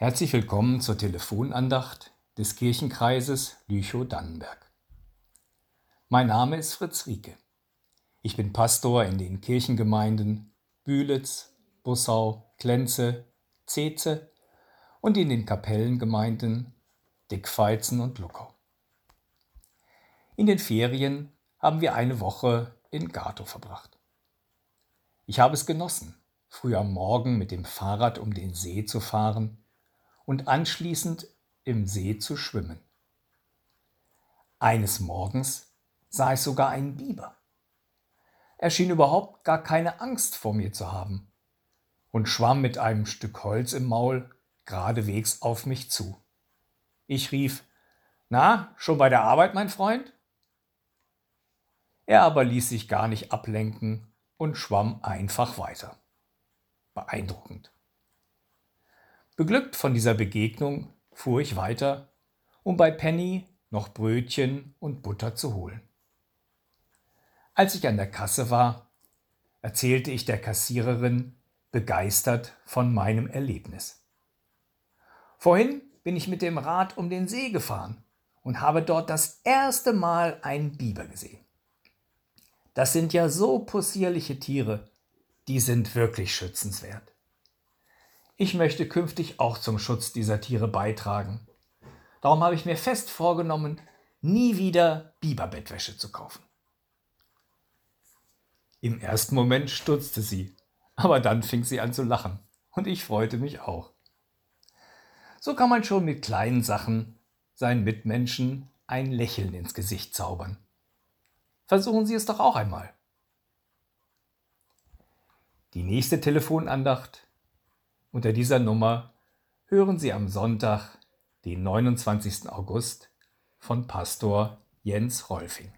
Herzlich willkommen zur Telefonandacht des Kirchenkreises Lüchow-Dannenberg. Mein Name ist Fritz Rieke. Ich bin Pastor in den Kirchengemeinden Bühlitz, Bussau, Klenze, Zeze und in den Kapellengemeinden Dickfeizen und Luckau. In den Ferien haben wir eine Woche in Gato verbracht. Ich habe es genossen, früh am Morgen mit dem Fahrrad um den See zu fahren und anschließend im See zu schwimmen. Eines Morgens sah ich sogar einen Biber. Er schien überhaupt gar keine Angst vor mir zu haben und schwamm mit einem Stück Holz im Maul geradewegs auf mich zu. Ich rief, Na, schon bei der Arbeit, mein Freund? Er aber ließ sich gar nicht ablenken und schwamm einfach weiter. Beeindruckend. Beglückt von dieser Begegnung fuhr ich weiter, um bei Penny noch Brötchen und Butter zu holen. Als ich an der Kasse war, erzählte ich der Kassiererin begeistert von meinem Erlebnis. Vorhin bin ich mit dem Rad um den See gefahren und habe dort das erste Mal einen Biber gesehen. Das sind ja so possierliche Tiere, die sind wirklich schützenswert. Ich möchte künftig auch zum Schutz dieser Tiere beitragen. Darum habe ich mir fest vorgenommen, nie wieder Biberbettwäsche zu kaufen. Im ersten Moment stutzte sie, aber dann fing sie an zu lachen und ich freute mich auch. So kann man schon mit kleinen Sachen seinen Mitmenschen ein Lächeln ins Gesicht zaubern. Versuchen Sie es doch auch einmal. Die nächste Telefonandacht unter dieser Nummer hören Sie am Sonntag, den 29. August, von Pastor Jens Rolfing.